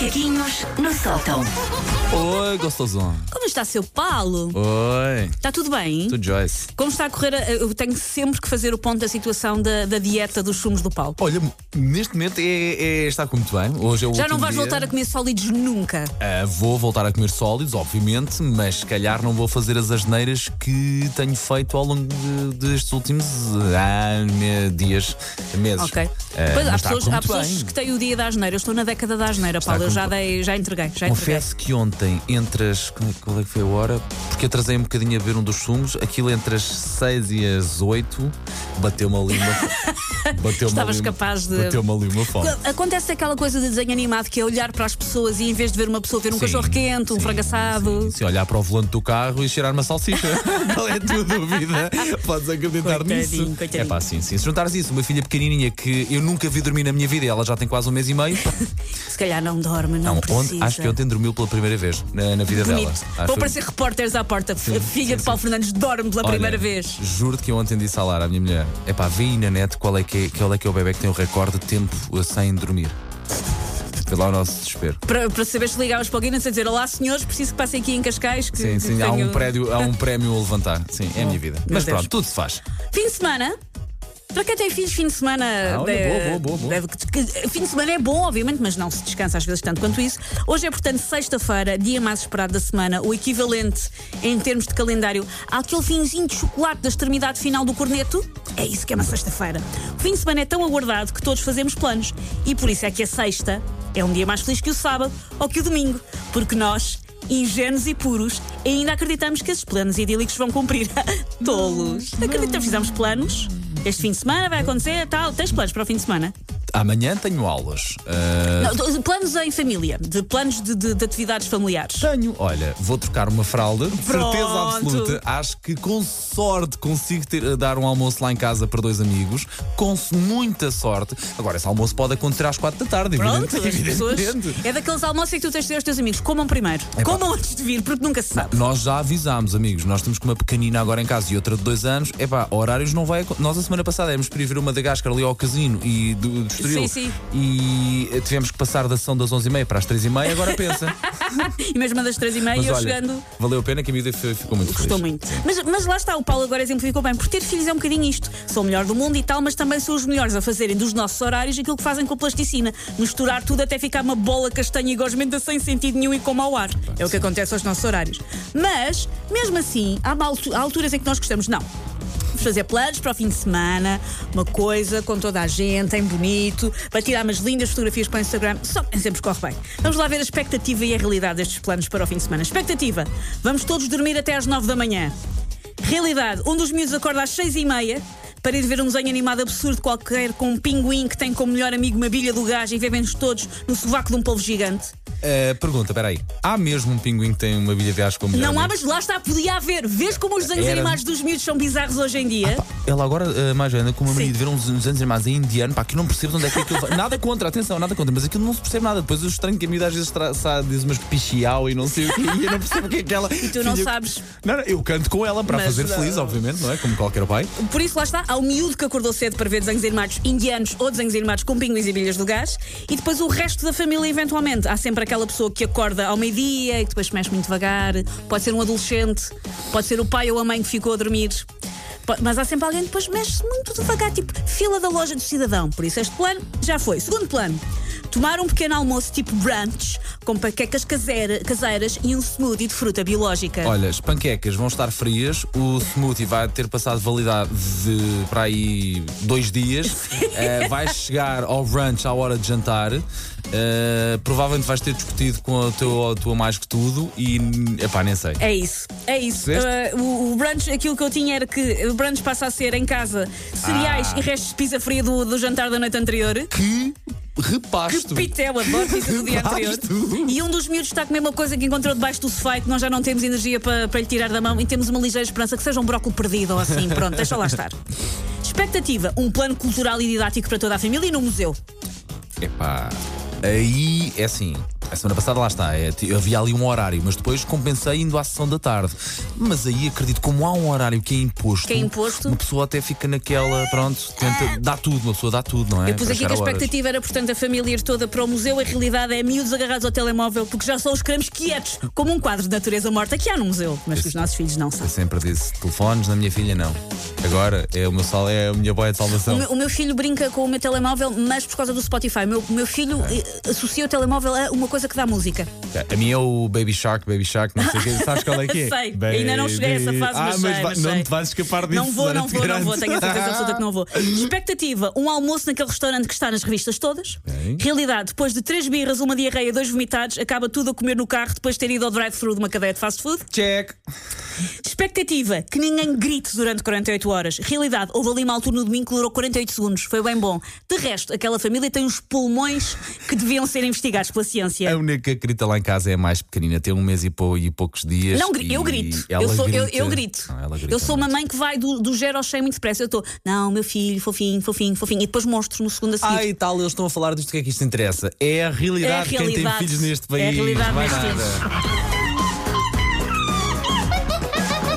Macaquinhos no sótão. Oi, gostosão. Como está seu Paulo? Oi. Está tudo bem? Tu, Joyce. Como está a correr? a- Eu tenho sempre que fazer o ponto da situação da, da dieta dos sumos do Paulo. Olha, neste momento é, é- está com muito bem. Hoje é o Já último não vais dia. voltar a comer sólidos nunca. Ah, vou voltar a comer sólidos, obviamente, mas se calhar não vou fazer as asneiras que tenho feito ao longo de- destes últimos ah, me- dias, meses. Ok. Ah, Pois, há está pessoas, há pessoas bem. que têm o dia da asneira. Eu estou na década da asneira, Paulo. Eu já, dei, já entreguei. Já entreguei. Confesso que ontem, entre as. Qual é- qual é que foi a hora? Porque atrasei um bocadinho a ver um dos sumos, aquilo entre as 6 e as 8, bateu-me ali uma. bateu Estavas ali, capaz de- Bateu-me ali uma fome. Acontece aquela coisa de desenho animado que é olhar para as pessoas e em vez de ver uma pessoa, ver um Sim, cachorro quente, um sim, sim. Se olhar para o volante do carro e cheirar uma salsicha. Qual é a tua dúvida? Podes acreditar Coitadinho, nisso. coitadinho. É pá, sim, sim. Se juntares isso, uma filha pequenininha que eu nunca vi dormir na minha vida e ela já tem quase um mês e meio. Se calhar não dorme, não, Não, precisa. ontem, acho que ontem dormiu pela primeira vez na, na vida Bonito. dela. Acho Vão que- parecer repórteres à porta. A filha sim, de Paulo Fernandes dorme pela Olha, primeira vez. Juro-te que eu ontem disse à Lara, a minha mulher, é pá, aí na net qual é, que é, qual é que é o bebê que tem o recorde de tempo uh, sem dormir. Vê lá o nosso desespero. Para, para saber se ligavas para o Guinness a dizer Olá senhores, preciso que passem aqui em Cascais. Que, Sim, que sim, há tenho- um, prédio, há um prémio a levantar. Sim, é a minha vida. Mas Deus. pronto, tudo se faz. Fim de semana. Para quem tem filhos, fim de semana. Ah, olha, eh, boa, boa, boa, que- fim de semana é bom, obviamente, mas não se descansa às vezes tanto quanto isso. Hoje é, portanto, sexta-feira, dia mais esperado da semana, o equivalente em termos de calendário àquele finzinho de chocolate da extremidade final do corneto. É isso que é uma sexta-feira. O fim de semana é tão aguardado que todos fazemos planos. E por isso é que a sexta é um dia mais feliz que o sábado ou que o domingo. Porque nós. Ingênuos e puros, ainda acreditamos que esses planos idílicos vão cumprir. Tolos. Acreditamos, fizemos planos. Este fim de semana vai acontecer tal. Tens planos para o fim de semana? Amanhã tenho aulas. Ah, Não, planos em família, de planos de, de- de atividades familiares. Tenho, olha, vou trocar uma fralda, Pronto. certeza absoluta. Acho que com sorte consigo ter, dar um almoço lá em casa para dois amigos, com muita sorte. Agora, esse almoço pode acontecer às quatro da tarde, Pronto, evidente- as pessoas. evidentemente. É daqueles almoços em que tu tens de dizer aos teus amigos: comam primeiro. Comam antes de vir, porque nunca se sabe. Nós já avisámos, amigos. Nós temos com uma pequenina agora em casa e outra de dois anos. Epá, horários não vai. Nós a semana passada íamos para ir ver uma da Gáscara ali ao casino e do, do Estoril. Sim, sim. E eh, tivemos que passar da sessão das 11h30 para as 3h30. Agora pensa. E mesmo das três e meia, Mas eu olha, chegando. valeu a pena que a miúda fi- ficou muito Gostou feliz. muito. Mas, mas lá está, o Paulo agora exemplificou bem. Por ter filhos é um bocadinho isto. Sou o melhor do mundo e tal, mas também sou os melhores a fazerem dos nossos horários aquilo que fazem com a plasticina. Misturar tudo até ficar uma bola castanha e gosmenta sem sentido nenhum e com mau ar. É o que acontece aos nossos horários. Mas, mesmo assim, há alturas em que nós gostamos. Não. Fazer planos para o fim de semana, uma coisa com toda a gente, em bonito, para tirar umas lindas fotografias para o Instagram. Só sempre corre bem. Vamos lá ver a expectativa e a realidade destes planos para o fim de semana. Expectativa: vamos todos dormir até às nove da manhã. Realidade: um dos miúdos acorda às seis e meia para ir ver um desenho animado absurdo qualquer com um pinguim que tem como melhor amigo uma bilha do gás e vivem-nos todos no sovaco de um polvo gigante. Eh, pergunta, peraí. Há mesmo um pinguim que tem uma bilha de gás como Não há, mas lá está, podia haver. Vês como os desenhos Era- animados dos miúdos são bizarros hoje em dia? Ela agora, eh, mais velha, com uma mania de ver uns, uns anos animados em indiano, pá, que eu não percebo de onde é que aquilo vai. Nada contra, atenção, nada contra, mas aquilo não se percebe nada. Depois eu estranho que a miúda às vezes tra- sa- diz umas pichiau e não sei o quê, e eu não percebo o que é que ela. E tu não filha- sabes. Não, não, eu canto com ela para Mas fazer não. feliz, obviamente, não é? Como qualquer pai. Por isso, lá está, há o miúdo que acordou cedo para ver desenhos animados indianos ou desenhos animados com pinguins e bilhas do gás, e depois o resto da família, eventualmente. Há sempre aquela pessoa que acorda ao meio-dia e que depois se mexe muito devagar, pode ser um adolescente, pode ser o pai ou a mãe que ficou a dormir. Mas há sempre alguém que depois mexe muito devagar, tipo fila da loja do cidadão. Por isso, este plano já foi. Segundo plano. Tomar um pequeno almoço tipo brunch, com panquecas caseira- caseiras e um smoothie de fruta biológica. Olha, as panquecas vão estar frias, o smoothie vai ter passado validade de para aí dois dias, Eh, vais chegar ao brunch à hora de jantar. Eh, provavelmente vais ter discutido com a tua, a tua mais que tudo e epá, nem sei. É isso, é isso. Uh, o, o brunch, aquilo que eu tinha era que o brunch passa a ser em casa cereais Ah. e restos de pizza fria do, do jantar da noite anterior. Que repasto! Que pitel, adoro pizza do dia anterior. E um dos miúdos está a comer uma coisa que encontrou debaixo do sofá e que nós já não temos energia para, para lhe tirar da mão e temos uma ligeira esperança que seja um brócolis perdido ou assim. Pronto, deixa lá estar. Expectativa: um plano cultural e didático para toda a família e no museu. Epá, aí é assim. A semana passada lá está, é, havia ali um horário, mas depois compensei indo à sessão da tarde. Mas aí acredito, como há um horário que é imposto, Que é imposto. uma pessoa até fica naquela, pronto, tenta, dá tudo, uma pessoa dá tudo, não é? Eu pus aqui que a a horas. expectativa era, portanto, a família ir toda para o museu. A realidade é miúdos agarrados ao telemóvel, porque já só os queremos quietos, como um quadro de natureza morta que há no museu, mas que os nossos filhos não Eu sabem. sempre disse telefones, na minha filha não. Agora é o meu sal, é a minha boia de O salvação. meu, o meu filho brinca com o meu telemóvel, mas por causa do Spotify. O meu, o meu filho eh, associa o telemóvel a uma coisa que dá música. A minha é o Baby Shark, Baby Shark, não sei o que. Sabes qual é que é? Sei, ainda não cheguei a essa fase, Ah, mas mas sei, não te vais escapar disso. Não vou, não vou, não vou, tenho a certeza absoluta que não vou. Expectativa: um almoço naquele restaurante que está nas revistas todas. Ok. Realidade: depois de três birras, uma diarreia, dois vomitados, acaba tudo a comer no carro depois de ter ido ao drive-thru de uma cadeia de fast food. Check. Expectativa: que ninguém grite durante 48 horas. Realidade: houve ali uma altura no domingo que durou 48 segundos. Foi bem bom. De resto, aquela família tem uns pulmões que deviam ser investigados pela ciência. A única grita lá em casa é a mais pequenina, tem um mês e, pou- e poucos dias. Não, eu grito. Eu, sou, eu, grita. eu grito. Não, eu sou uma mãe que vai do, do zero ao 100 muito depressa. Eu estou, não, meu filho, fofinho, fofinho, fofinho. E depois monstros no segundo a seguir. Ah, e tal, eles estão a falar disto, o que é que isto interessa? É a realidade, É a de quem tem realidade. filhos neste É a país. realidade neste nada.